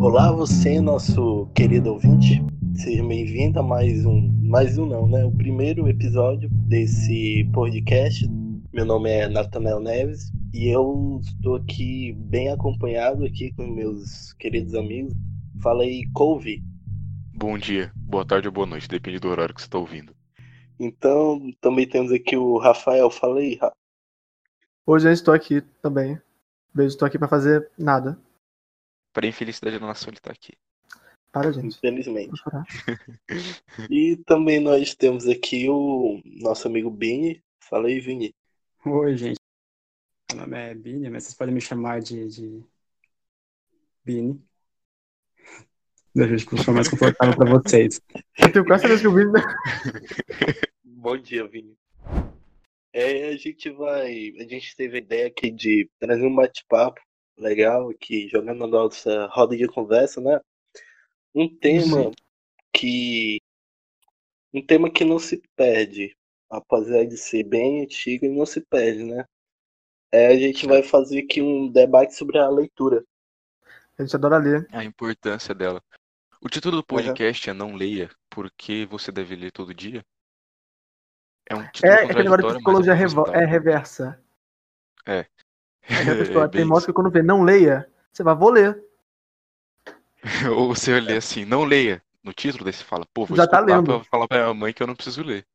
Olá, você, nosso querido ouvinte. Seja bem-vindo a mais um, mais um não, né? O primeiro episódio desse podcast. Meu nome é Nathanael Neves e eu estou aqui bem acompanhado aqui com meus queridos amigos. Fala aí, Couve. Bom dia, boa tarde ou boa noite, depende do horário que você está ouvindo. Então, também temos aqui o Rafael. Fala aí, Rafa. Hoje eu estou aqui também. Beijo, estou aqui para fazer nada. Para infelicidade da nação, ele está aqui. Para, gente. Infelizmente. E também nós temos aqui o nosso amigo Bini. Fala aí, Vini. Oi, gente. Meu nome é Bini, mas vocês podem me chamar de, de... Bini. Deixa eu ficar mais confortável para vocês. Eu tenho quase certeza que o vídeo. Bom dia, Vini. É, a gente vai. A gente teve a ideia aqui de trazer um bate-papo legal aqui, jogando na nossa roda de conversa, né? Um tema Sim. que. Um tema que não se perde. Apesar de ser bem antigo, ele não se perde, né? É, a gente vai fazer aqui um debate sobre a leitura. A gente adora ler. A importância dela. O título do podcast é Não Leia, porque você deve ler todo dia. É um título É aquele negócio de contraditório, psicologia mas é é reversa. É. É que a pessoa É tem bem moço que quando vê não leia, você vai, vou ler. Ou você lê assim, não leia. No título, daí você fala, pô, vou Já tá lendo. pra falar pra minha mãe que eu não preciso ler.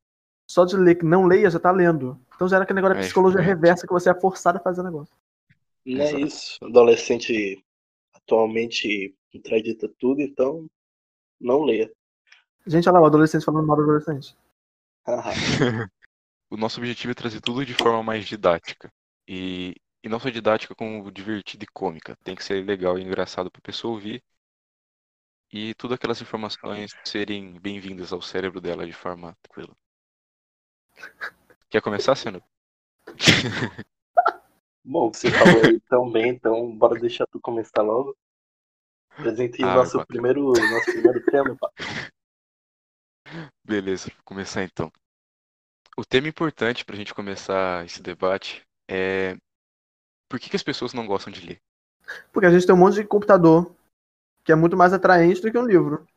Só de ler que não leia, já tá lendo. Então já era aquele negócio de É, psicologia exatamente. reversa que você é forçado a fazer o negócio. Não é isso. Adolescente atualmente contradita tudo, então não leia. Gente, olha lá, o adolescente falando mal do adolescente. O nosso objetivo é trazer tudo de forma mais didática. E, e não só didática como divertida e cômica. Tem que ser legal e engraçado pra pessoa ouvir. E todas aquelas informações serem bem-vindas ao cérebro dela de forma tranquila. Quer começar, Senna? Bom, você falou aí tão bem, então bora deixar tu começar logo. Apresente Ah, nosso bacana. primeiro, nosso primeiro tema. pá. Beleza, vou começar então. O tema importante pra gente começar esse debate é por que que as pessoas não gostam de ler? Porque a gente tem um monte de computador que é muito mais atraente do que um livro.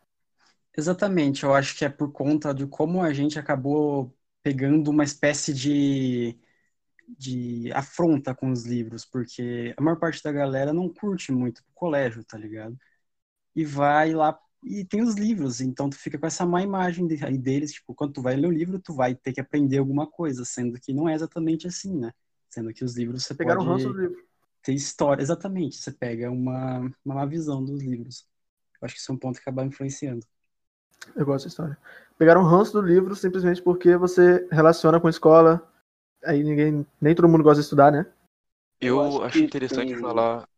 Exatamente, eu acho que é por conta de como a gente acabou pegando uma espécie de, de afronta com os livros, porque a maior parte da galera não curte muito o colégio, tá ligado? E vai lá e tem os livros, então tu fica com essa má imagem de- aí deles, tipo, quando tu vai ler o livro, tu vai ter que aprender alguma coisa, sendo que não é exatamente assim, né? Sendo que os livros você Pegaram o pode ranço do livro. ter história, exatamente, você pega uma, uma má visão dos livros. Eu acho que isso é um ponto que acaba influenciando. Eu gosto dessa história. Pegaram o ranço do livro simplesmente porque você relaciona com escola. Aí ninguém. Nem todo mundo gosta de estudar, né? Eu Eu acho acho interessante tem- falar.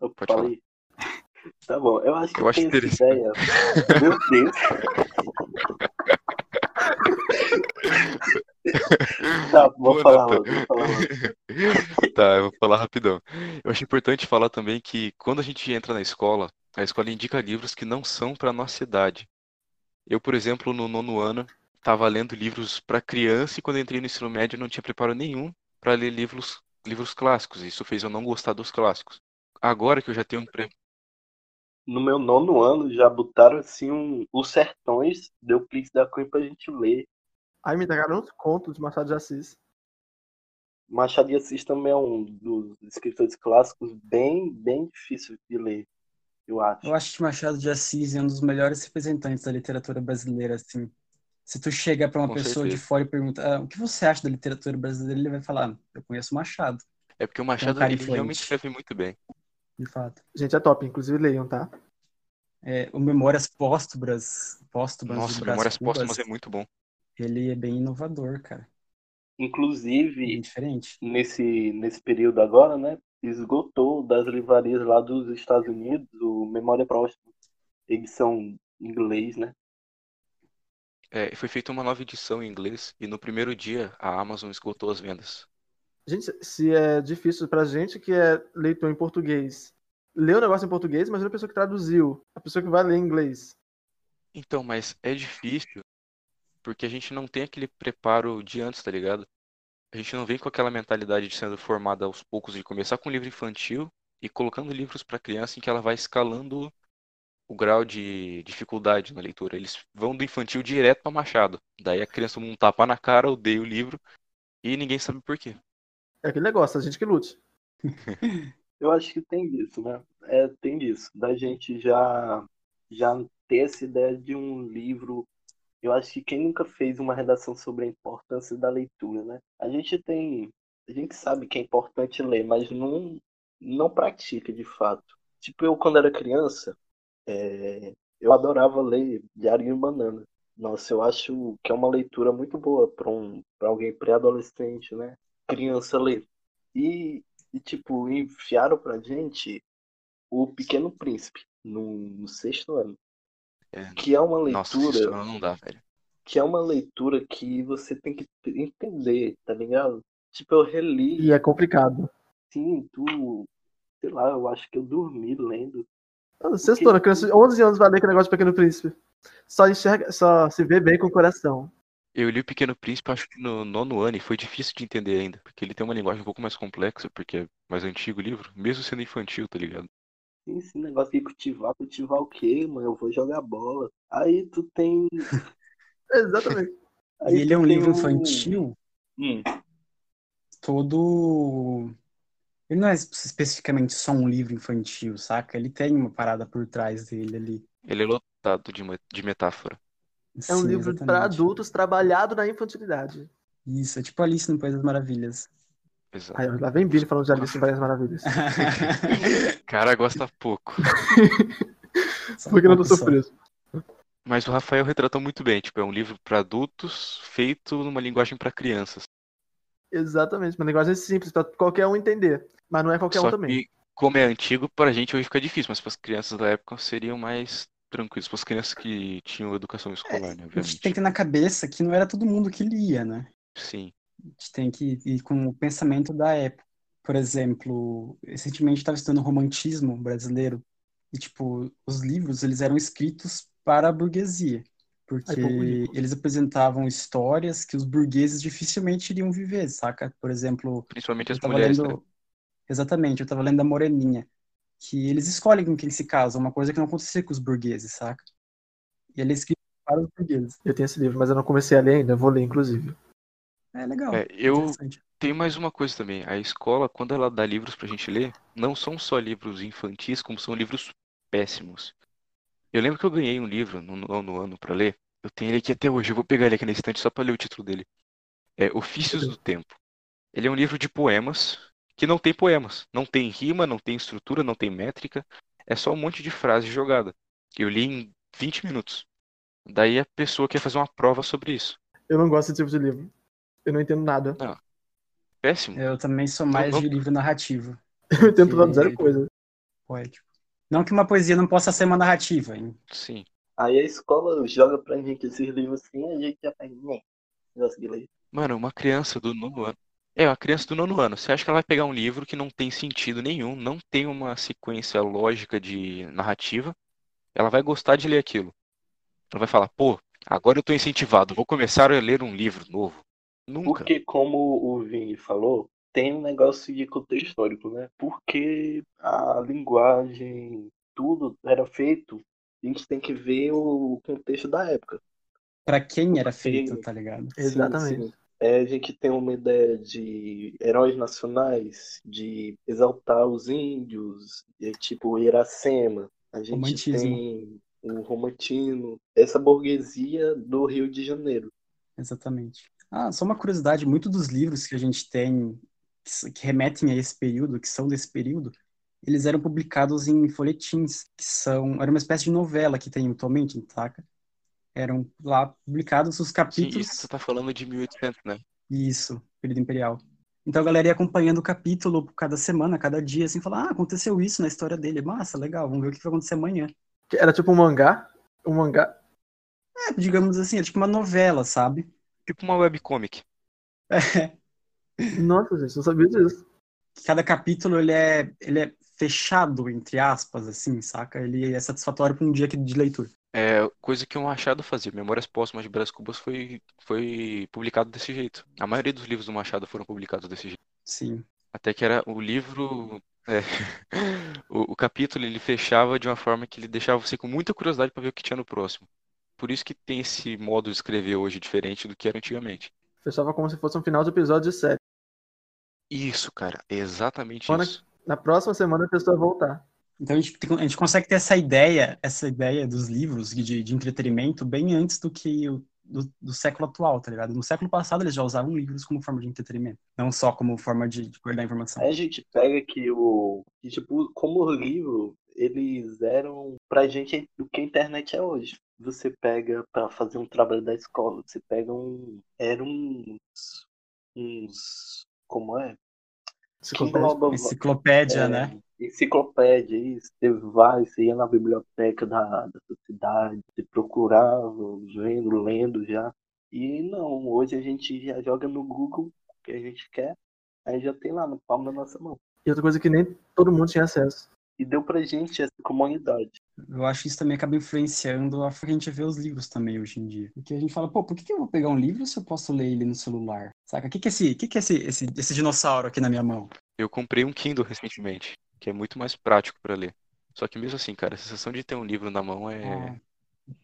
Eu Pode falei. Tá bom, eu acho que Eu acho tem essa interessante. ideia. Meu Deus. Tá, vou Boa, falar logo, vou falar. Tá, eu vou falar rapidão. Eu acho importante falar também que quando a gente entra na escola, a escola indica livros que não são para nossa idade. Eu, por exemplo, no nono ano, estava lendo livros para criança e quando eu entrei no ensino médio não tinha preparo nenhum para ler livros, livros clássicos. Isso fez eu não gostar dos clássicos. Agora que eu já tenho um pre... No meu nono ano já botaram assim um, os sertões de Euclides da Cunha pra gente ler. Aí me entregaram uns contos de Machado de Assis. Machado de Assis também é um dos escritores clássicos bem, bem difícil de ler, eu acho. Eu acho que Machado de Assis é um dos melhores representantes da literatura brasileira, assim. Se tu chega para uma Com pessoa de certeza. fora e pergunta, ah, o que você acha da literatura brasileira, ele vai falar, "Ah, eu conheço Machado, É porque o Machado ele influente. realmente escreve muito bem. de fato. Gente, é top. Inclusive leiam, tá? É, o Memórias Póstumas, Póstumas Nossa, de Memórias Póstumas é muito bom. Ele é bem inovador, cara. Inclusive, diferente. nesse, nesse período agora, né, esgotou das livrarias lá dos Estados Unidos o Memória Próxima, edição em inglês, né? É, foi feita uma nova edição em inglês e no primeiro dia a Amazon esgotou as vendas. Gente, se é difícil pra gente que é leitor em português, ler o negócio em português, mas a pessoa que traduziu, a pessoa que vai ler em inglês. Então, mas é difícil porque a gente não tem aquele preparo de antes, tá ligado? A gente não vem com aquela mentalidade de sendo formada aos poucos, de começar com um livro infantil e colocando livros para criança em que ela vai escalando o grau de dificuldade na leitura. Eles vão do infantil direto para Machado. Daí a criança toma um tapa na cara, odeia o livro e ninguém sabe por quê. É aquele negócio, a gente que lute. Eu acho que tem disso, né? É, tem disso. Da gente já, já ter essa ideia de um livro. Eu acho que quem nunca fez uma redação sobre a importância da leitura, né? A gente tem. A gente sabe que é importante ler, mas não, não pratica de fato. Tipo, eu quando era criança, é, eu adorava ler Diário de Banana. Nossa, eu acho que é uma leitura muito boa para um, alguém pré-adolescente, né? Criança ler. E, e, tipo, enfiaram pra gente o Pequeno Príncipe no, no sexto ano. É, Que é uma Nossa, leitura. isso não dá, velho. que é uma leitura que você tem que entender, tá ligado? Tipo, eu reli, E é complicado. sim, tu, sei lá, eu acho que eu dormi lendo. Sextou, a criança de 11 anos vai ler aquele negócio do Pequeno Príncipe. Só enxerga, só se vê bem com o coração. Eu li o Pequeno Príncipe, acho que no nono ano, e foi difícil de entender ainda, porque ele tem uma linguagem um pouco mais complexa, porque é mais antigo o livro, mesmo sendo infantil, tá ligado? Sim, esse negócio de cultivar, cultivar o quê, mano? Eu vou jogar bola. Aí tu tem. Exatamente. Aí E ele é um livro um- infantil Hum, todo. Ele não é especificamente só um livro infantil, saca? Ele tem uma parada por trás dele ali. Ele é lotado de, de metáfora. É um Sim, livro para adultos trabalhado na infantilidade. Isso, é tipo Alice no País das Maravilhas. Exato. Aí, lá vem Billy falando de Alice em Várias Maravilhas. Cara gosta pouco. Porque não tô surpreso. Mas o Rafael retratou muito bem, tipo, é um livro para adultos feito numa linguagem para crianças. Exatamente. Uma linguagem simples para qualquer um entender. Mas não é qualquer Só um também. que, como é antigo, pra gente hoje fica difícil, mas para as crianças da época seriam mais tranquilos. Para as crianças que tinham educação escolar, né, A gente obviamente. tem que ter na cabeça que não era todo mundo que lia, né? Sim. A gente tem que ir com o pensamento da época. Por exemplo, recentemente eu estava estudando romantismo brasileiro e, tipo, os livros, eles eram escritos para a burguesia, porque Ai, eles apresentavam histórias que os burgueses dificilmente iriam viver, saca? Por exemplo, Principalmente eu as estava mulheres, lendo... né? Exatamente, eu estava lendo a Moreninha, que eles escolhem com quem se casa, uma coisa que não acontecia com os burgueses, saca? E ele é escrito para os burgueses. Eu tenho esse livro, mas eu não comecei a ler ainda. Eu vou ler, inclusive. É legal, É, eu tenho mais uma coisa também. A escola, quando ela dá livros pra gente ler, não são só livros infantis, como são livros péssimos. Eu lembro que eu ganhei um livro no nono ano pra ler. Eu tenho ele aqui até hoje. Eu vou pegar ele aqui na estante só pra ler o título dele. É Ofícios do Tempo. Ele é um livro de poemas que não tem poemas. Não tem rima, não tem estrutura, não tem métrica. É só um monte de frase jogada. Eu li em 20 minutos. Daí a pessoa quer fazer uma prova sobre isso. Eu não gosto desse tipo de livro. Eu não entendo nada. Péssimo. Eu também sou mais não- de livro narrativo, Eu entendo Porque- zero coisa. poético. Não que uma poesia não possa ser uma narrativa, hein? Sim. Aí a escola joga pra gente esses livros assim, a gente já faz, né? Mano, uma criança do nono ano. É, uma criança do nono ano. Você acha que ela vai pegar um livro que não tem sentido nenhum, não tem uma sequência lógica de narrativa? Ela vai gostar de ler aquilo. Ela vai falar, pô, agora eu tô incentivado, vou começar a ler um livro novo. Nunca. Porque, como o Vini falou, tem um negócio de contexto histórico, né? Porque a linguagem, tudo era feito, a gente tem que ver o contexto da época. Pra quem era Sim. feito, tá ligado? Sim, Exatamente. sim. É, a gente tem uma ideia de heróis nacionais, de exaltar os índios, de, tipo Iracema. A gente Romantismo. tem o romantino, essa burguesia do Rio de Janeiro. Exatamente. Ah, só uma curiosidade, muitos dos livros que a gente tem que remetem a esse período, que são desse período, eles eram publicados em folhetins, que são, era uma espécie de novela que tem atualmente, saca? Eram lá publicados os Sim, capítulos isso você tá falando de 1800, né? Isso, período imperial. Então a galera ia acompanhando o capítulo cada semana, cada dia, assim, falar, ah, aconteceu isso na história dele. Massa, legal, vamos ver o que vai acontecer amanhã. Que Era tipo um mangá. Um mangá. É, digamos assim, é tipo uma novela, sabe? Tipo uma webcomic. Nossa, gente, não sabia disso. Cada capítulo, ele é, ele é fechado, entre aspas, assim, saca? Ele é satisfatório para um dia de leitura. É coisa que o Machado fazia. Memórias Póstumas de Brás Cubas foi, foi publicado desse jeito. A maioria dos livros do Machado foram publicados desse jeito. Sim. Até que era o livro É. O, o capítulo ele fechava de uma forma que ele deixava você com muita curiosidade para ver o que tinha no próximo. Por isso que tem esse modo de escrever hoje diferente do que era antigamente. Fechava como se fosse um final de episódio de série. Isso, cara, é exatamente Quando- isso. Na próxima semana a pessoa vai voltar. Então a gente, a gente consegue ter essa ideia, essa ideia dos livros de, de entretenimento bem antes do que o do, do século atual, tá ligado? No século passado eles já usavam livros como forma de entretenimento, não só como forma de, de guardar informação. Aí a gente pega que o. Que, tipo, como o livro, eles eram pra gente o que a internet é hoje. Você pega pra fazer um trabalho da escola, você pega um. Eram uns. uns. Como é? Enciclopédia. engloba- Enciclopédia, é, né? Enciclopédia, isso. Você vai, você ia na biblioteca da, da sua cidade, você procurava, vendo, lendo já. E não, hoje a gente já joga no Google o que a gente quer, aí já tem lá no palmo da nossa mão. E outra coisa que nem todo mundo tinha acesso. E deu pra gente essa comunidade. Eu acho que isso também acaba influenciando a forma que a gente vê os livros também hoje em dia. Porque a gente fala, pô, por que que eu vou pegar um livro se eu posso ler ele no celular? Saca? O que que é esse, o que que é esse, esse, esse dinossauro aqui na minha mão? Eu comprei um Kindle recentemente, que é muito mais prático para ler. Só que mesmo assim, cara, a sensação de ter um livro na mão é, Ah,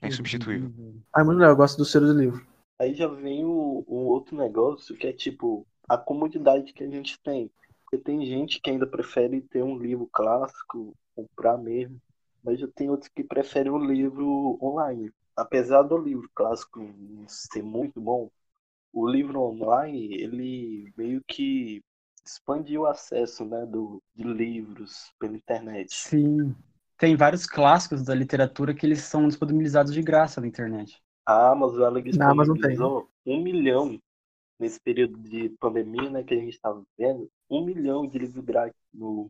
é insubstituível. Ah, muito legal, eu gosto do cheiro do livro. Aí já vem o, o outro negócio que é tipo a comodidade que a gente tem. Porque tem gente que ainda prefere ter um livro clássico, comprar mesmo, mas já tem outros que preferem o livro online. Apesar do livro clássico ser muito bom, o livro online ele meio que expandiu o acesso né, do, de livros pela internet. Sim. Tem vários clássicos da literatura que eles são disponibilizados de graça na internet. A Amazon ela Na Amazon tem. disponibilizou um milhão nesse período de pandemia né, que a gente estava vivendo, um milhão de livros grátis no.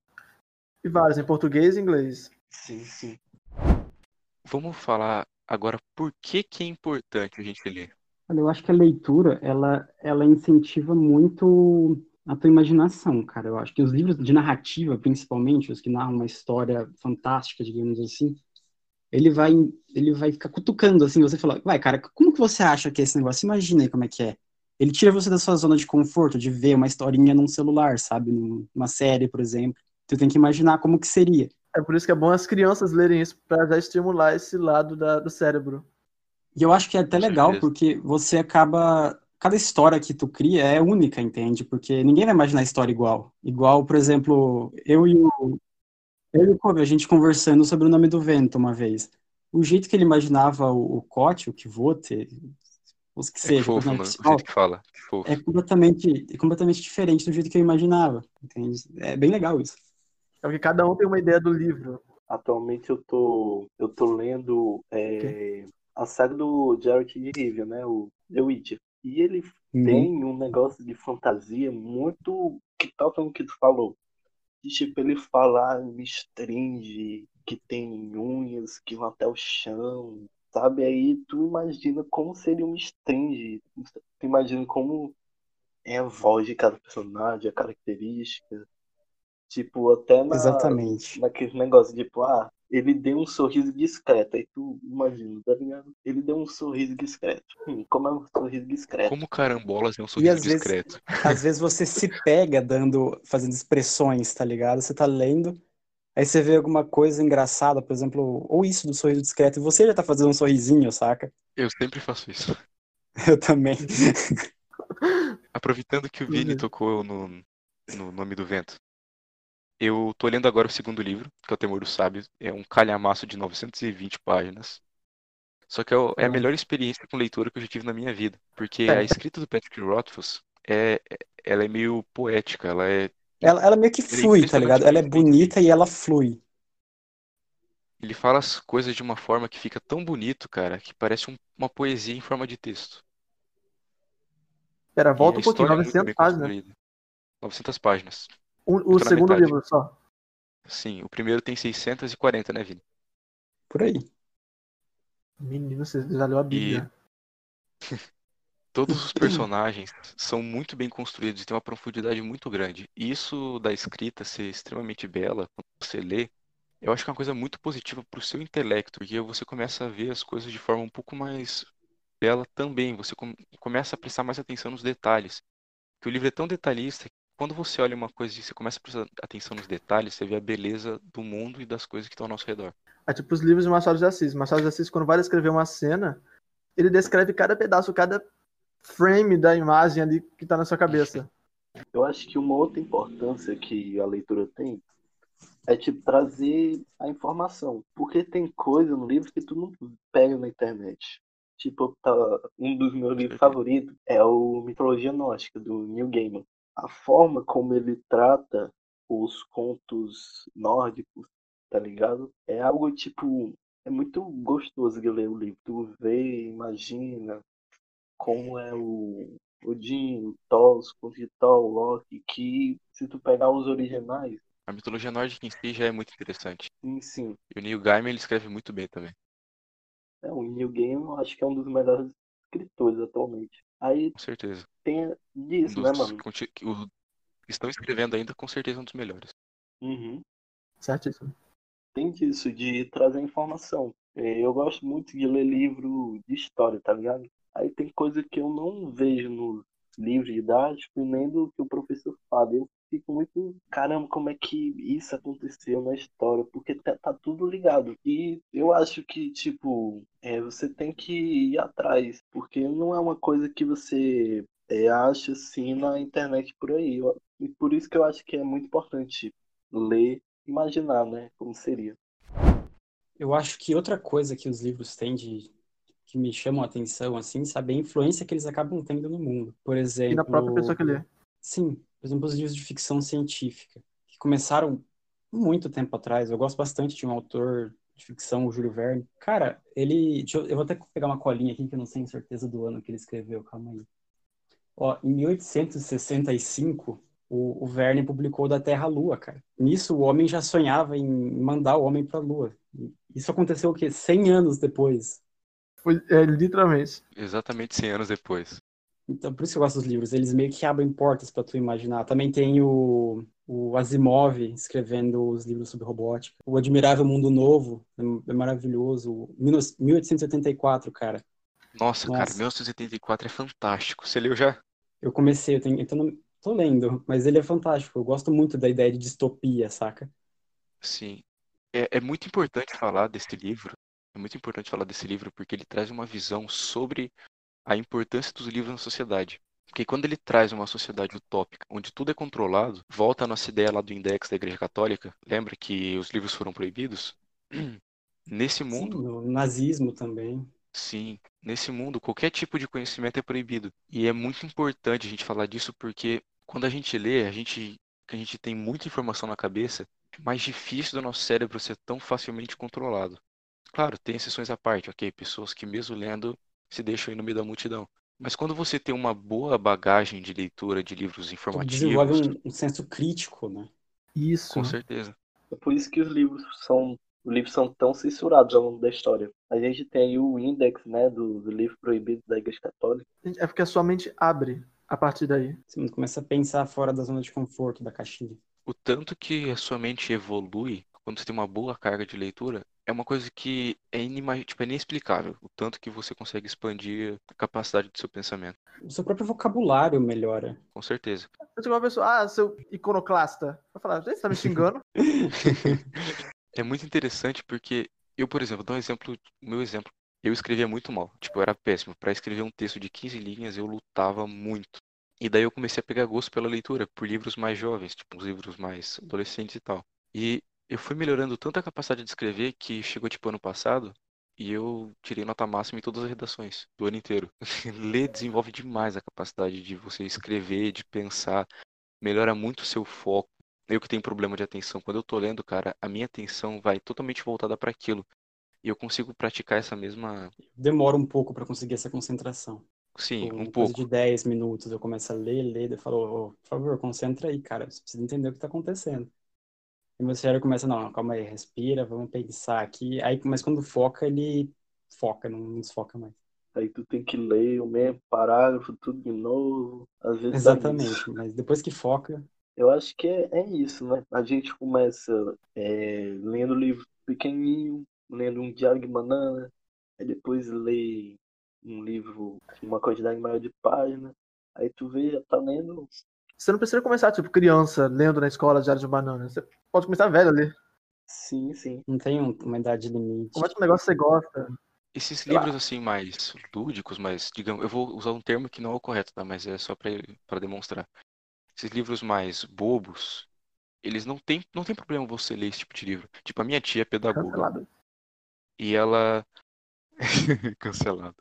E vários, em português e inglês. Sim, sim. Vamos falar agora por que que é importante a gente ler. Olha, eu acho que a leitura, ela, ela incentiva muito a tua imaginação, cara. Eu acho que os livros de narrativa, principalmente, os que narram uma história fantástica, digamos assim, ele vai, ele vai ficar cutucando, assim, você fala, vai, cara, como que você acha que é esse negócio? Imagina aí como é que é. Ele tira você da sua zona de conforto, de ver uma historinha num celular, sabe? Numa série, por exemplo. Tu tem que imaginar como que seria. É por isso que é bom as crianças lerem isso, pra já estimular esse lado da- do cérebro. E eu acho que é até legal, porque você acaba. Cada história que tu cria é única, entende? Porque ninguém vai imaginar a história igual. Igual, por exemplo, eu e o. Eu e o Kobe, a gente conversando sobre o nome do vento uma vez. O jeito que ele imaginava o, o Kote, o Kvote, os que É que seja, o fofo, mano, principal, jeito que fala. Fofo. é completamente, é completamente diferente do jeito que eu imaginava, entende? É bem legal isso. É porque cada um tem uma ideia do livro. Atualmente eu tô, eu tô lendo é, a saga do Jared de Rivia, né? O The Witcher. E ele Uhum. tem um negócio de fantasia muito que toca no que tu falou. De, tipo, ele fala, ah, me estringe, que tem unhas que vão até o chão, sabe? Aí tu imagina como seria um estringe. Tu imagina como é a voz de cada personagem, a característica. Tipo, até na, Exatamente. naquele negócio, tipo, ah, ele deu um sorriso discreto. Aí tu imagina, tá ligado? Ele deu um sorriso discreto. Hum, como é um sorriso discreto? Como carambolas é um sorriso às vezes- discreto. Às vezes você se pega dando, fazendo expressões, tá ligado? Você tá lendo, aí você vê alguma coisa engraçada, por exemplo, ou isso do sorriso discreto, e você já tá fazendo um sorrisinho, saca? Eu sempre faço isso. Eu também. Aproveitando que o Vini Uhum. tocou no, no Nome do Vento. Eu tô lendo agora o segundo livro, que é O Temor do Sábio. É um calhamaço de 920 páginas. Só que é, o- é a melhor experiência com leitura que eu já tive na minha vida. Porque É. a escrita do Patrick Rothfuss é, é- ela é meio poética, ela é Ela, ela meio que Ele é flui, tá ligado? Ela é bonita e ela flui. Ele fala as coisas de uma forma que fica tão bonito, cara, que parece um- uma poesia em forma de texto. Pera, volta um pouquinho, história é muito 900 bem páginas. construída. 900 páginas. O, o segundo metade. livro só. Sim, o primeiro tem 640, né, Vini? Por aí. Menino, você já leu a Bíblia. Todos os personagens são muito bem construídos e têm uma profundidade muito grande. E isso da escrita ser extremamente bela, quando você lê, eu acho que é uma coisa muito positiva para o seu intelecto, porque você começa a ver as coisas de forma um pouco mais bela também. Você com- começa a prestar mais atenção nos detalhes. Porque o livro é tão detalhista que quando você olha uma coisa e você começa a prestar atenção nos detalhes, você vê a beleza do mundo e das coisas que estão ao nosso redor. É tipo os livros de Machado de Assis. Machado de Assis, quando vai descrever uma cena, ele descreve cada pedaço, cada frame da imagem ali que tá na sua cabeça. Eu acho que uma outra importância que a leitura tem é tipo trazer a informação. Porque tem coisa no livro que tu não pega na internet. Tipo, tá, um dos meus livros favoritos é o Mitologia Gnóstica, do Neil Gaiman. A forma como ele trata os contos nórdicos, tá ligado? É algo tipo. É muito gostoso de ler o livro. Tu vê, imagina como é o Odin, o Thor, os contos de Thor, o Loki, que se tu pegar os originais, A mitologia nórdica em si já é muito interessante. sim, sim. E o Neil Gaiman ele escreve muito bem também. É, o Neil Gaiman acho que é um dos melhores escritores atualmente. Aí Com certeza. tem Um disso, né, dos mano? que o- estão escrevendo ainda, com certeza, um dos melhores. Uhum. Certíssimo. Tem disso, de trazer informação. É, Eu gosto muito de ler livro de história, tá ligado? Aí tem coisa que eu não vejo nos livros didáticos e nem do que o professor fala. Eu fico muito, caramba, como é que isso aconteceu na história? Porque tá, tá tudo ligado. E eu acho que, tipo, é, você tem que ir atrás, porque não é uma coisa que você é, acha assim na internet por aí. Eu- e por isso que eu acho que é muito importante ler, imaginar, né, como seria. Eu acho que outra coisa que os livros têm de que me chamam a atenção, assim, sabe, é a influência que eles acabam tendo no mundo. Por exemplo, E na própria pessoa que lê. Sim, por exemplo, os livros de ficção científica, que começaram muito tempo atrás. Eu gosto bastante de um autor de ficção, o Júlio Verne. Cara, ele. deixa eu, eu vou até pegar uma colinha aqui que eu não tenho certeza do ano que ele escreveu, calma aí. Ó, em 1865, o, o Verne publicou Da Terra à Lua, cara. Nisso, o homem já sonhava em mandar o homem para a Lua. Isso aconteceu o quê? 100 anos depois. Foi, é, literalmente. Exatamente 100 anos depois. Então, por isso que eu gosto dos livros. Eles meio que abrem portas para tu imaginar. Também tem o, o Asimov escrevendo os livros sobre robótica. O Admirável Mundo Novo é, é maravilhoso. 1884, cara. Nossa, cara, Nossa. 1984 é fantástico. Você leu já? Eu comecei, eu tenho, então não, tô lendo, mas ele é fantástico. Eu gosto muito da ideia de distopia, saca? Sim. É, é muito importante falar desse livro. É muito importante falar desse livro porque ele traz uma visão sobre a importância dos livros na sociedade. Porque quando ele traz uma sociedade utópica, onde tudo é controlado, volta a nossa ideia lá do index da Igreja Católica. Lembra que os livros foram proibidos? Nesse Sim, mundo, no nazismo também. Sim, nesse mundo qualquer tipo de conhecimento é proibido. E é muito importante a gente falar disso porque quando a gente lê, a gente, a gente tem muita informação na cabeça, é mais difícil do nosso cérebro ser tão facilmente controlado. Claro, tem exceções à parte, ok? Pessoas que mesmo lendo se deixam ir no meio da multidão. Mas quando você tem uma boa bagagem de leitura de livros Tu informativos, desenvolve um, um senso crítico, né? Isso. com certeza. É por isso que os livros são, os livros são tão censurados ao longo da história. A gente tem aí o índex, né, do, do livro proibido da Igreja Católica. É porque a sua mente abre a partir daí. Você começa a pensar fora da zona de conforto, da caixinha. O tanto que a sua mente evolui quando você tem uma boa carga de leitura é uma coisa que é, inimag... tipo, é inexplicável. O tanto que você consegue expandir a capacidade do seu pensamento. O seu próprio vocabulário melhora. Com certeza. Eu uma pessoa, ah, seu iconoclasta. Vai falar, gente, você tá me xingando? É muito interessante porque eu, por exemplo, dou um exemplo, o meu exemplo. Eu escrevia muito mal. Tipo, eu era péssimo. Para escrever um texto de 15 linhas, eu lutava muito. E daí eu comecei a pegar gosto pela leitura, por livros mais jovens, tipo, uns livros mais adolescentes e tal. E eu fui melhorando tanto a capacidade de escrever que chegou, tipo, ano passado, e eu tirei nota máxima em todas as redações do ano inteiro. Ler desenvolve demais a capacidade de você escrever, de pensar, melhora muito o seu foco. Eu que tenho problema de atenção, quando eu tô lendo, cara, a minha atenção vai totalmente voltada para aquilo. E eu consigo praticar essa mesma. Demora um pouco para conseguir essa concentração. Sim, Tipo, um pouco. de 10 minutos eu começo a ler, ler, eu falo, "Ô, por favor, concentra aí, cara, você precisa entender o que tá acontecendo. E meu cérebro começa, não, calma aí, respira, vamos pensar aqui. Aí, mas quando foca, ele foca, não, desfoca mais. Aí tu tem que ler o mesmo parágrafo, tudo de novo. Às vezes. Exatamente, mas depois que foca, Eu acho que é, é isso, né? A gente começa é, lendo livro pequenininho, lendo um diário de banana, aí depois lê um livro com uma quantidade maior de páginas, aí tu vê, já tá lendo Você não precisa começar, tipo, criança, lendo na escola Diário de Banana. Você pode começar velho a ler. Sim, sim. Não tem um- uma idade limite. Começa um negócio que você gosta. Esses Sei lá. livros assim mais lúdicos, mais, digamos, eu vou usar um termo que não é o correto, tá? Mas é só para para demonstrar. Esses livros mais bobos, eles não tem não tem problema você ler esse tipo de livro. Tipo, a minha tia é pedagoga Cancelado. e ela cancelado.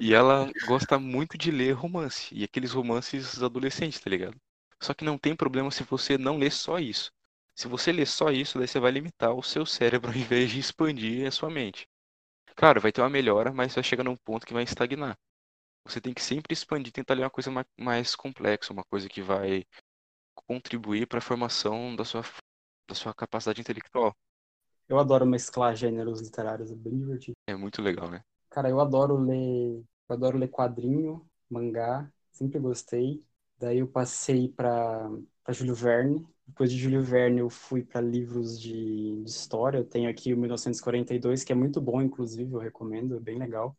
E ela gosta muito de ler romance, e aqueles romances adolescentes, tá ligado? Só que não tem problema se você não ler só isso. Se você ler só isso, daí você vai limitar o seu cérebro ao invés de expandir a sua mente. Claro, vai ter uma melhora, mas vai chegar num ponto que vai estagnar. Você tem que sempre expandir, tentar ler uma coisa ma- mais complexa, uma coisa que vai contribuir para a formação da sua, da sua capacidade intelectual. Eu adoro mesclar gêneros literários, é bem divertido. É muito legal, né? Cara, eu adoro ler, eu adoro ler quadrinho, mangá, sempre gostei. Daí eu passei para Júlio Verne. Depois de Júlio Verne eu fui para livros de, de história. Eu tenho aqui o 1942, que é muito bom, inclusive, eu recomendo, é bem legal.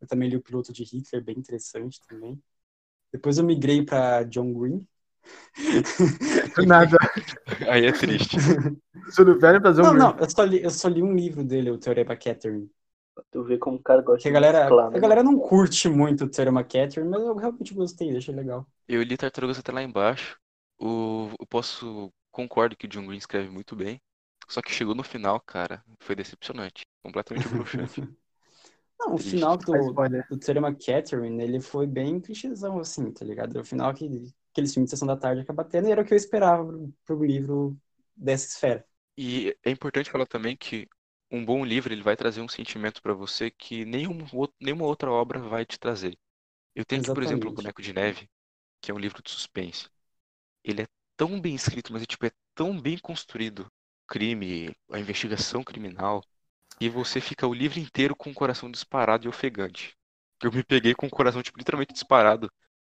Eu também li o Piloto de Hitler, bem interessante também. Depois eu migrei para John Green. Nada. Aí é triste. Júlio Velho fazer um Não, não, eu só li, eu só li um livro dele, o Teorema Catherine. Pra tu ver como o cara gosta a de galera, mesclar, né? a galera não curte muito o Teorema Catherine, mas eu realmente gostei, achei legal. Eu li Tartarugas até lá embaixo. O, eu posso. Concordo que o John Green escreve muito bem. Só que chegou no final, cara, foi decepcionante. Completamente broxante. Não, o Triste. final do, do Teorema Catherine, ele foi bem clichêzão, assim, tá ligado? O final que aqueles filmes de Sessão da Tarde acaba tendo e era o que eu esperava pro, pro livro dessa esfera. E é importante falar também que um bom livro ele vai trazer um sentimento pra você que nenhum, nenhuma outra obra vai te trazer. Eu tenho aqui, por exemplo, o. Boneco de Neve, que é um livro de suspense. Ele é tão bem escrito, mas é, tipo, é tão bem construído. O crime, a investigação criminal, e você fica o livro inteiro com o coração disparado e ofegante. Eu me peguei com o coração, tipo, literalmente disparado,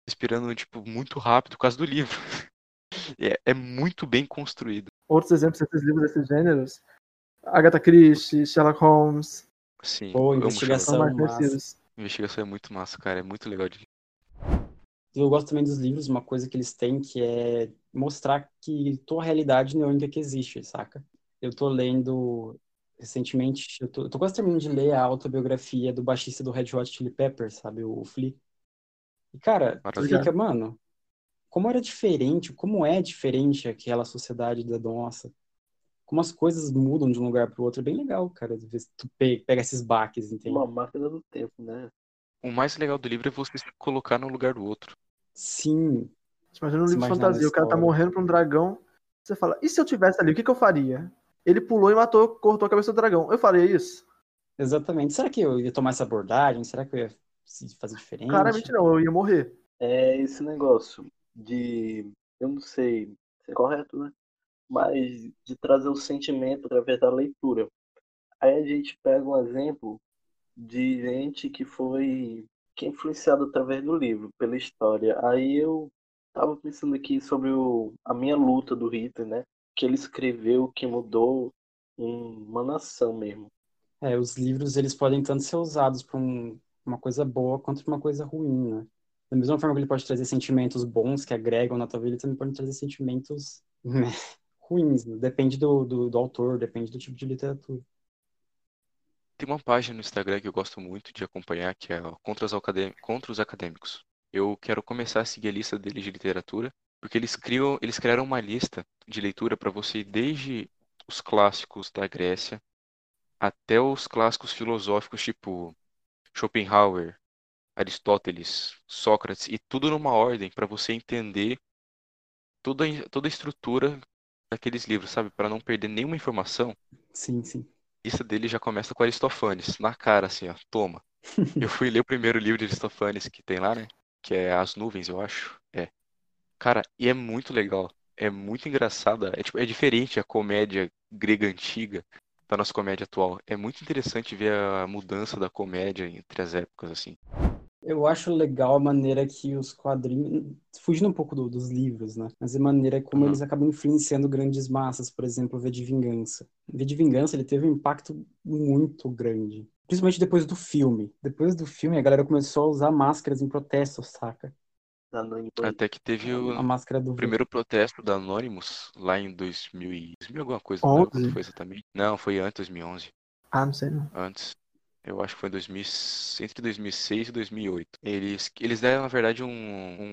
respirando, tipo, muito rápido por causa do livro. É, é muito bem construído. Outros exemplos desses livros, desses gêneros. Agatha Christie, Sherlock Holmes. Sim, Pô, amo investigação. Mais massa. Investigação é muito massa, cara. É muito legal de ler. Eu gosto também dos livros, uma coisa que eles têm que é mostrar que tua realidade não é a única que existe, saca? Eu tô lendo recentemente, eu tô, eu tô quase terminando de ler a autobiografia do baixista do Red Hot Chili Peppers, sabe, o Flea. E cara, tu Maravilha. fica, mano, como era diferente, como é diferente aquela sociedade da nossa. Como as coisas mudam de um lugar pro outro, é bem legal, cara. Às vezes tu pe- pega esses baques, entende? Uma máquina do tempo, né? O mais legal do livro é você se colocar no lugar do outro. Sim, Imagina um livro de fantasia, o cara tá morrendo pra um dragão. Você fala, e se eu tivesse ali, o que, que eu faria? Ele pulou e matou, cortou a cabeça do dragão. Eu faria isso? exatamente. Será que eu ia tomar essa abordagem? Será que eu ia se fazer diferente? Claramente não, eu ia morrer. É esse negócio de. Eu não sei se é correto, né? Mas de trazer o sentimento através da leitura. Aí a gente pega um exemplo de gente que foi. que é influenciado através do livro, pela história. Aí eu tava pensando aqui sobre o, a minha luta do Hitler, né? Que ele escreveu que mudou uma nação mesmo. É, os livros eles podem tanto ser usados para um- uma coisa boa quanto uma coisa ruim, né? Da mesma forma que ele pode trazer sentimentos bons que agregam na tua vida, ele também pode trazer sentimentos né, ruins. né? Depende do, do, do autor, depende do tipo de literatura. Tem uma página no Instagram que eu gosto muito de acompanhar, que é Contra os, Contra os Acadêmicos. Eu quero começar a seguir a lista deles de literatura, porque eles criam, eles criaram uma lista de leitura para você desde os clássicos da Grécia até os clássicos filosóficos tipo Schopenhauer, Aristóteles, Sócrates, e tudo numa ordem para você entender toda, a- toda a estrutura daqueles livros, sabe? Para não perder nenhuma informação. Sim, sim. Lista dele já começa com Aristófanes, na cara, assim, ó, toma. Eu fui ler o primeiro livro de Aristófanes que tem lá, né? Que é As Nuvens, eu acho. É. Cara, e é muito legal. É muito engraçada. É, tipo, é diferente a comédia grega antiga da nossa comédia atual. É muito interessante ver a mudança da comédia entre as épocas, assim. Eu acho legal a maneira que os quadrinhos, fugindo um pouco do- dos livros, né? Mas a maneira como Uhum. eles acabam influenciando grandes massas, por exemplo, o V de Vingança. O V de Vingança, ele teve um impacto muito grande. Principalmente depois do filme. Depois do filme, a galera começou a usar máscaras em protesto, saca? Da Anonymous. Até que teve o A máscara do primeiro protesto da Anonymous lá em 2000 e 2000 alguma coisa, não lembro 11? quando foi exatamente. Não, foi antes de 2011. Ah, não sei não. Antes. Eu acho que foi em 2000, entre 2006 e 2008. Eles, eles deram, na verdade, um,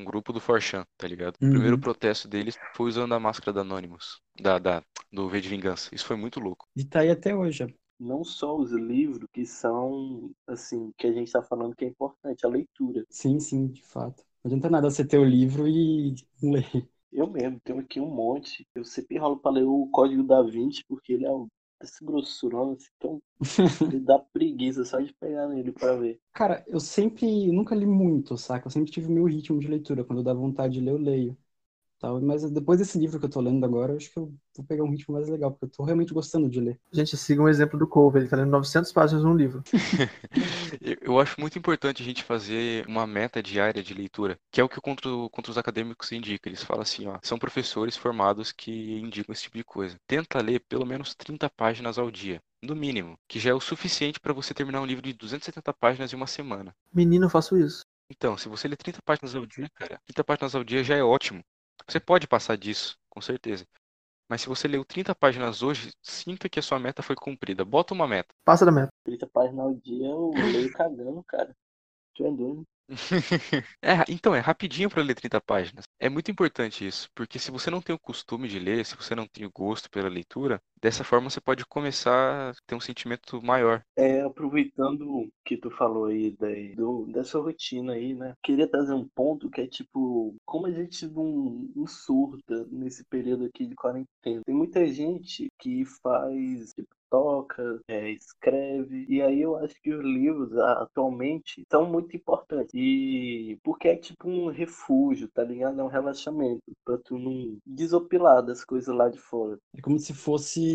um grupo do Forchan, tá ligado? O primeiro Uhum. protesto deles foi usando a máscara da Anonymous, da, da, do V de Vingança. Isso foi muito louco. E tá aí até hoje. ó. Não só os livros que são, assim, que a gente tá falando que é importante, a leitura. Sim, sim, de fato. Não adianta nada você ter o livro e ler. Eu mesmo tenho aqui um monte. Eu sempre rolo pra ler o Código da Vinci, porque ele é um, esse grossurão, assim, então ele dá preguiça só de pegar nele pra ver. Cara, eu sempre, nunca li muito, saca? Eu sempre tive o meu ritmo de leitura. Quando dá vontade de ler, eu leio. Tal. Mas depois desse livro que eu tô lendo agora, eu acho que eu vou pegar um ritmo mais legal, porque eu tô realmente gostando de ler. Gente, siga um exemplo do Cover, ele tá lendo 900 páginas num livro. Eu- acho muito importante a gente fazer uma meta diária de leitura, que é o que o contra, contra os acadêmicos indica. Eles falam assim, ó, são professores formados que indicam esse tipo de coisa. Tenta ler pelo menos 30 páginas ao dia, no mínimo, que já é o suficiente para você terminar um livro de 270 páginas em uma semana. Menino, eu faço isso. Então, se você ler 30 páginas ao dia, cara, 30 páginas ao dia já é ótimo. Você pode passar disso, com certeza. Mas se você leu 30 páginas hoje, sinta que a sua meta foi cumprida. Bota uma meta. Passa da meta. 30 páginas ao dia eu leio cagando, cara. Tu é doido. É, então, é rapidinho para ler 30 páginas. É muito importante isso, porque se você não tem o costume de ler, se você não tem o gosto pela leitura, dessa forma você pode começar a ter um sentimento maior. É, aproveitando o que tu falou aí da, do, dessa rotina aí, né? Queria trazer um ponto que é tipo, como a gente não, não surta nesse período aqui de quarentena. Tem muita gente que faz, tipo, toca, é, escreve, e aí eu acho que os livros atualmente são muito importantes. E porque é tipo um refúgio, tá ligado? É um relaxamento pra tu não desopilar das coisas lá de fora. É como se fosse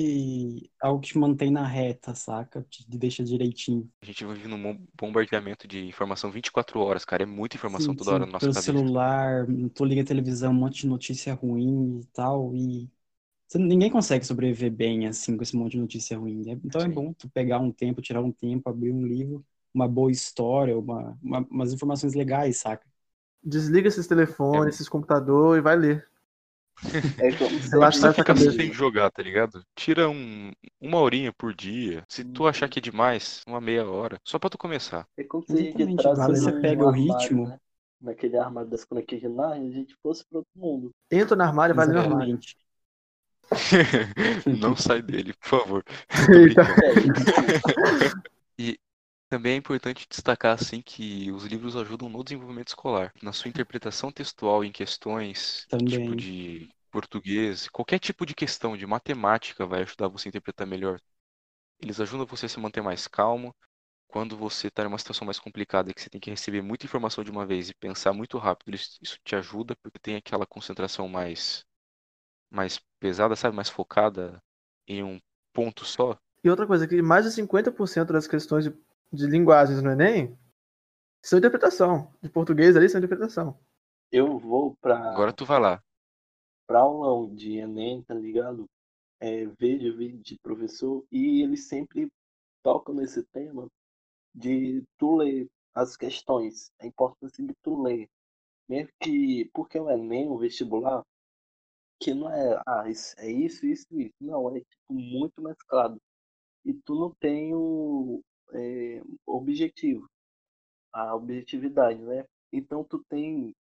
algo que te mantém na reta, saca? Te deixa direitinho. A gente vive num bom- bombardeamento de informação 24 horas, cara. É muita informação Sim, toda hora sim, na nossa pelo cabeça. celular, tu liga a televisão, um monte de notícia ruim e tal, e ninguém consegue sobreviver bem assim com esse monte de notícia ruim. É- Então é Sim. bom tu pegar um tempo, tirar um tempo, abrir um livro, uma boa história, uma, uma- umas informações legais, saca? Desliga esses telefones, É. esses computadores e vai ler. É essa precisa ficar cabeça. sem jogar, tá ligado? Tira um, uma horinha por dia. Se tu achar que é demais, uma meia hora. Só pra tu começar. É como se agora você pega o armário, ritmo. né? Naquele armário das crônicas de a gente fosse para outro mundo. Entra no armário e vai ler no armário. Exatamente. Não sai dele, por favor. Eita. Também é importante destacar assim que os livros ajudam no desenvolvimento escolar, na sua interpretação textual em questões Também. tipo de português, qualquer tipo de questão de matemática vai ajudar você a interpretar melhor. Eles ajudam você a se manter mais calmo quando você está numa situação mais complicada, que você tem que receber muita informação de uma vez e pensar muito rápido. Isso, isso te ajuda porque tem aquela concentração mais mais pesada, sabe, mais focada em um ponto só. E outra coisa, que mais de 50% das questões de, de linguagens no Enem são interpretação. De português ali são interpretação. eu vou para Agora tu vai lá. pra aulão de Enem, tá ligado? É, vejo vídeo de professor e eles sempre tocam nesse tema de tu ler as questões, a importância de tu ler. Mesmo que, porque o Enem, o vestibular, que não é, ah, isso, é isso, isso, isso. Não, é tipo muito mesclado. E tu não tem o é, objetivo, a objetividade, né? Então tu tem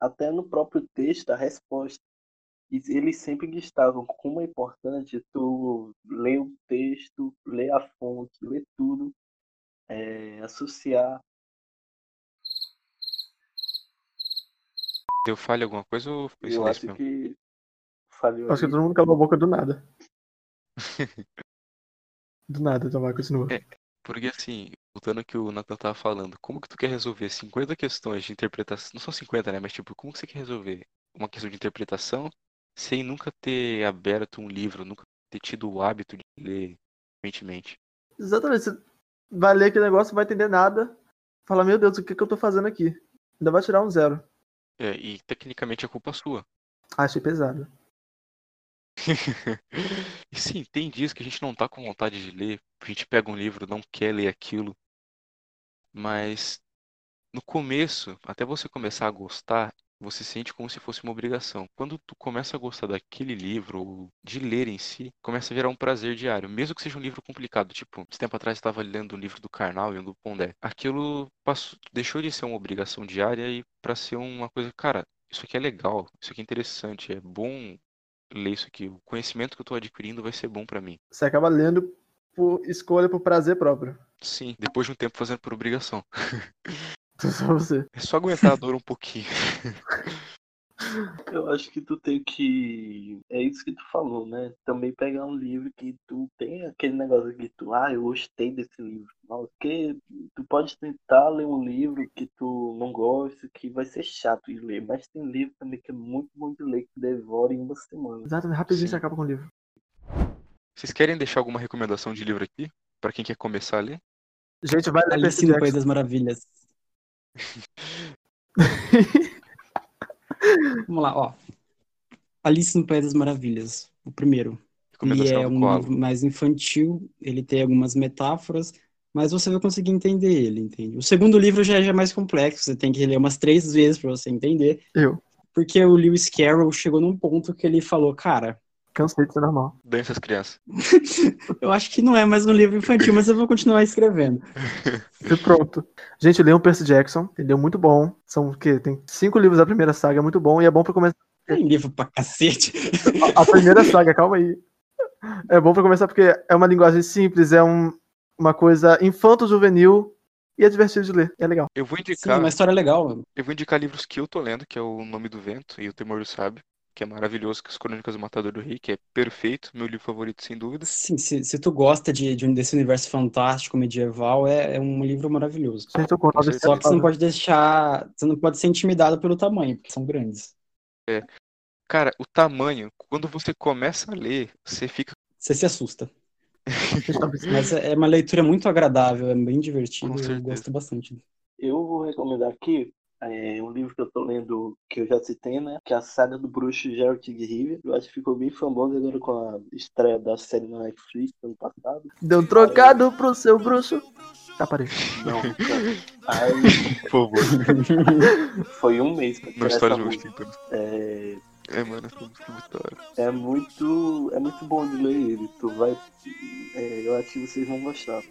até no próprio texto a resposta. E eles sempre destavam como é importante tu ler o texto, ler a fonte, ler tudo, é, associar. Deu falha alguma coisa ou foi Eu acho mesmo? que falhou Acho que todo mundo calou a boca do nada. Do nada, então vai, continua. É. Porque assim, voltando ao que o Nathan tava falando, como que tu quer resolver 50 questões de interpretação? Não são 50, né? Mas tipo, como que você quer resolver uma questão de interpretação sem nunca ter aberto um livro, nunca ter tido o hábito de ler frequentemente? Exatamente. Você vai ler aquele negócio, não vai entender nada. Fala, meu Deus, o que, que eu tô fazendo aqui? Ainda vai tirar um zero. É, e tecnicamente é culpa sua. Ah, achei pesado. E sim, tem dias que a gente não tá com vontade de ler, a gente pega um livro, não quer ler aquilo, mas no começo, até você começar a gostar, você sente como se fosse uma obrigação. Quando tu começa a gostar daquele livro, ou de ler em si, começa a virar um prazer diário, mesmo que seja um livro complicado. Tipo, esse tempo atrás estava lendo um livro do Karnal e um do Pondé. Aquilo passou, deixou de ser uma obrigação diária e para ser uma coisa, cara, isso aqui é legal, isso aqui é interessante, é bom ler isso aqui. O conhecimento que eu tô adquirindo vai ser bom para mim. Você acaba lendo por escolha, por prazer próprio. Sim, depois de um tempo fazendo por obrigação. Só você. É só aguentar a dor um pouquinho. Eu acho que tu tem que. É isso que tu falou, né? Também pegar um livro que tu tem aquele negócio que tu, ah, eu gostei desse livro. Porque tu pode tentar ler um livro que tu não gosta, que vai ser chato de ler, mas tem livro também que é muito bom de ler, que devora em uma semana. Exatamente, rapidinho Sim. você acaba com o livro. Vocês querem deixar alguma recomendação de livro aqui? Pra quem quer começar a ler? Gente, vai ler Alice no País das Maravilhas. Vamos lá, ó. Alice no País das Maravilhas, o primeiro. Ele é um livro mais infantil, ele tem algumas metáforas, mas você vai conseguir entender ele, entende? O segundo livro já é já é mais complexo, você tem que ler umas três vezes para você entender, Eu. porque o Lewis Carroll chegou num ponto que ele falou, cara, Cansei de ser normal. Dança as crianças. eu acho que não é mais um livro infantil, mas eu vou continuar escrevendo. E pronto. Gente, leiam Percy Jackson, entendeu? Muito bom. São o quê? Tem cinco livros da primeira saga, é muito bom. E é bom pra começar. Tem livro pra cacete. A primeira saga, calma aí. É bom pra começar porque é uma linguagem simples, é um- uma coisa infanto-juvenil e é divertido de ler. É legal. Eu vou Sim, indicar, uma história legal. eu vou indicar livros que eu tô lendo, que é O Nome do Vento e O Temor do Sábio, que é maravilhoso, que é as Crônicas do Matador do Rei, que é perfeito, meu livro favorito sem dúvida. Sim, se, se tu gosta de, de um- desse universo fantástico medieval, é, é um livro maravilhoso. Só que você não pode deixar. Você não pode ser intimidado pelo tamanho, porque são grandes. Cara, o tamanho, quando você começa a ler, você fica Você se assusta. Mas é é uma leitura muito agradável, é bem divertido. Com Eu gosto bastante. Eu vou recomendar aqui é, um livro que eu tô lendo, que eu já citei, né? Que é a saga do bruxo Geralt de Rivia. Eu acho que ficou bem famoso agora com a estreia da série na Netflix ano passado. Deu um trocado pro seu bruxo. Tá, parei. Não, aí Por favor, foi um mês pra tirar história essa de música. música. É, É, mano, essa música é muito é muito, é muito bom de ler ele. Tu vai, é, eu acho que vocês vão gostar.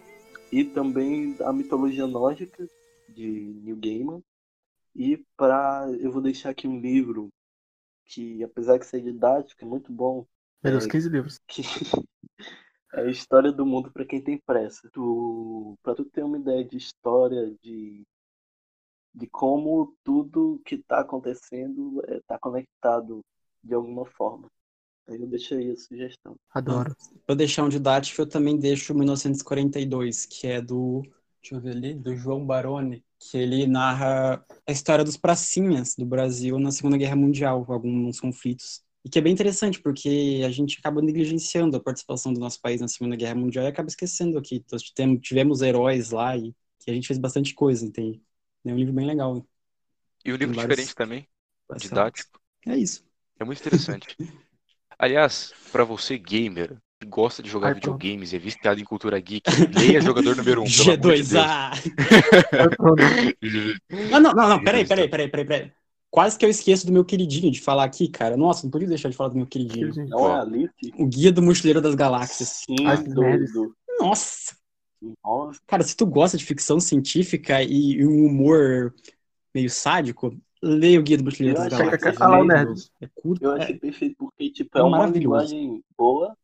E também a mitologia nórdica de Neil Gaiman. E para eu vou deixar aqui um livro que, apesar de ser didático, é muito bom. Meu Deus, É, 15 livros. que é a história do mundo para quem tem pressa. Tu, para tu ter uma ideia de história de de como tudo que está acontecendo está conectado de alguma forma. Aí eu deixo aí a sugestão. Adoro. Pra deixar um didático, eu também deixo 1942, que é do. Deixa eu ver ali, do João Baroni, que ele narra a história dos pracinhas do Brasil na Segunda Guerra Mundial, alguns conflitos. E que é bem interessante, porque a gente acaba negligenciando a participação do nosso país na Segunda Guerra Mundial e acaba esquecendo que tivemos, heróis lá e que a gente fez bastante coisa, entende? É um livro bem legal. E um livro vários- diferente também, didático. É isso. É muito interessante. Aliás, pra você gamer, gosta de jogar videogames é viciado em cultura geek, leia Jogador Número 1, um, pelo amor de Deus. G2A! Aí, pronto. Não, não, não, não, peraí, peraí, peraí, peraí, peraí. Quase que eu esqueço do meu queridinho de falar aqui, cara. Nossa, não podia deixar de falar do meu queridinho. Não é? O Guia do Mochileiro das Galáxias. Sim, Ai, que do, nerds. do- Nossa! Nossa, Cara, se tu gosta de ficção científica e, e um humor meio sádico, lê o Guia do Mochileiro Eu das Galáxias. que- Ah lá, o É nerd. maravilhoso. É curto. eu é- achei perfeito, porque tipo, é é uma linguagem boa,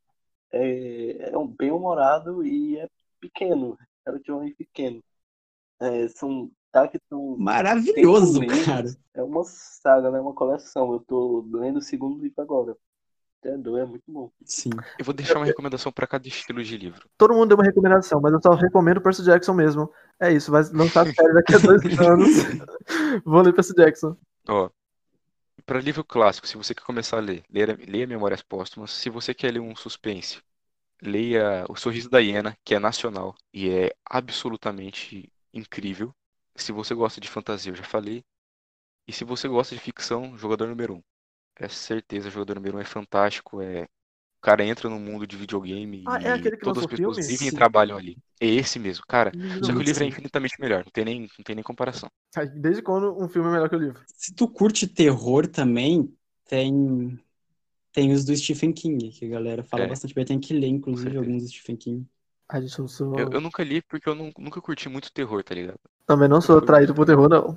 é, é um bem humorado e é pequeno, é relativamente pequeno. É, são, tá que são Maravilhoso, cara. É uma saga, né? Uma coleção. Eu tô lendo o segundo livro agora. Até dois, é muito bom. Sim. Eu vou deixar uma recomendação pra cada estilo de livro. Todo mundo deu uma recomendação, mas eu só recomendo Percy Jackson mesmo. É isso, vai lançar série daqui a dois anos. Vou ler Percy Jackson. Ó, para livro clássico, se você quer começar a ler, leia, leia Memórias Póstumas. Se você quer ler um suspense, leia O Sorriso da Hiena, que é nacional e é absolutamente incrível. Se você gosta de fantasia, eu já falei. E se você gosta de ficção, Jogador Número 1. É certeza, Jogador Número 1 é fantástico, é cara entra no mundo de videogame Ah, é e que todas as pessoas filme? vivem e Sim. trabalham ali. É esse mesmo, cara. Só que o livro é infinitamente melhor, não tem nem, não tem nem comparação. Ai, Desde quando um filme é melhor que o livro? Se tu curte terror também, tem tem os do Stephen King, que a galera fala É. bastante bem. Tem que ler, inclusive, alguns do Stephen King. A gente não sou. Eu, eu nunca li porque eu não- nunca curti muito terror, tá ligado? Também não sou traído por terror, não.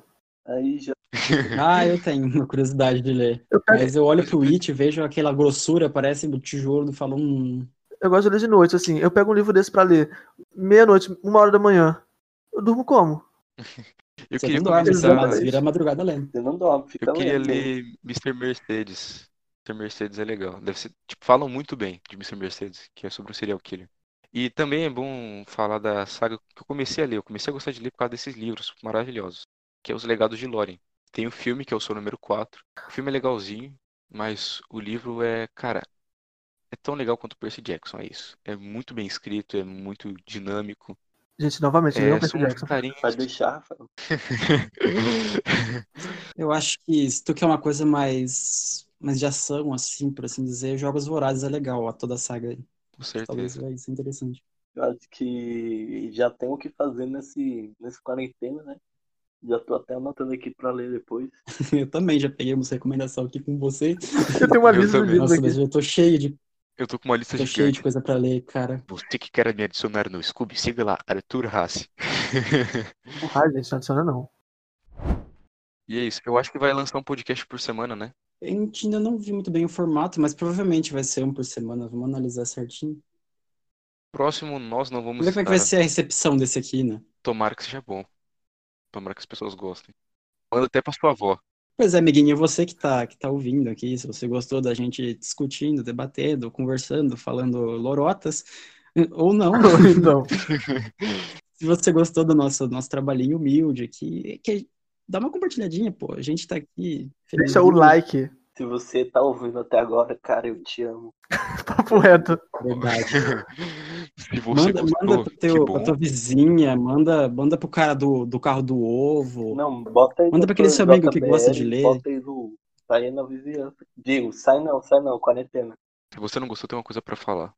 Aí já. Ah, eu tenho uma curiosidade de ler. Eu, pego- Mas eu olho pro It, vejo aquela grossura, parece o tijolo, e falo, hum, eu gosto de ler de noite, assim. Eu pego um livro desse pra ler meia-noite, uma hora da manhã. Eu durmo como? Eu você queria não dorme, mas vira a madrugada lendo. Você não dorme, fica Eu queria lendo. ler Mr. Mercedes. Mr. Mercedes é legal. Deve ser, tipo, falam muito bem de Mr. Mercedes, que é sobre um serial killer. E também é bom falar da saga que eu comecei a ler. Eu comecei a gostar de ler por causa desses livros maravilhosos, que é Os Legados de Lórien. Tem o filme, que é o seu número 4. O filme é legalzinho, mas o livro é, cara, é tão legal quanto o Percy Jackson, é isso. É muito bem escrito, é muito dinâmico. Gente, novamente, É, Percy são uns Jackson. carinhos. Vai deixar. Eu acho que se tu quer uma coisa mais, mais de ação, assim, por assim dizer, Jogos Vorazes é legal, a toda a saga. aí. Com Talvez certeza. vai ser interessante. Eu acho que já tem o que fazer nesse, nesse quarentena, né? Já tô até anotando aqui pra ler depois. Eu também já peguei uma recomendação aqui com você. Eu tenho uma lista de Nossa, aqui. mas eu tô cheio de, Eu tô com uma lista tô cheio de gigante. coisa pra ler, cara. Você que quer me adicionar no Scooby, siga lá, Arthur Hassi. Ai, gente, não adiciona não. E é isso. Eu acho que vai lançar um podcast por semana, né? A gente ainda não vi muito bem o formato, mas provavelmente vai ser um por semana. Vamos analisar certinho. Próximo, nós não vamos Vamos ver como é que vai ser a recepção desse aqui, né? Tomara que seja bom. Tomara que as pessoas gostem. Manda até pra sua avó. Pois é, amiguinho, você que tá, que tá ouvindo aqui, se você gostou da gente discutindo, debatendo, conversando, falando lorotas, ou não, Então, se você gostou do nosso, nosso trabalhinho humilde aqui, que, dá uma compartilhadinha, pô, a gente tá aqui. deixa o like. Se você tá ouvindo até agora, cara, eu te amo. Papo reto. Verdade. Se você Manda, gostou, manda pro que teu, pra tua vizinha, manda, manda pro cara do, do carro do ovo. Não, bota aí Manda pra aquele seu amigo que gosta de JBL, ler. Bota aí no. Sai aí na vizinhança. Digo, sai não, sai não, quarentena. Se você não gostou, tem uma coisa pra falar.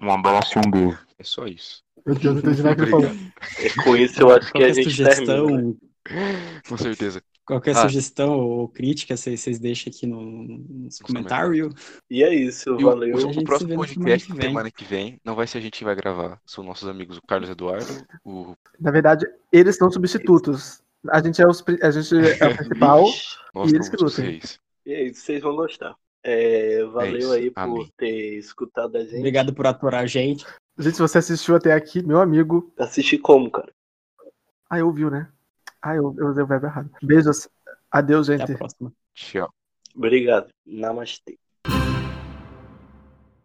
Um abraço e um beijo. É só isso. Deus, não entendi nada que falou. É com isso eu acho que a gente termina. sugestão, Com certeza. Qualquer Ah. sugestão ou crítica, vocês deixam aqui no, nos comentários. E é isso, E valeu. o- A gente o se próximo vê na semana podcast que semana que vem não vai ser a gente que vai gravar. São nossos amigos o Carlos Eduardo, o Na verdade, eles são substitutos. A gente é, os, a gente é o principal. Nós eles que reis. E é isso, vocês vão gostar. É, valeu isso, aí por amém. ter escutado a gente. Obrigado por aturar a gente. Gente, se você assistiu até aqui, meu amigo. Assistir como, cara? Ah, eu ouviu, né? Ah, eu, eu usei o verbo errado. Beijos. Adeus, Até gente. a próxima. Tchau. Obrigado. Namastê.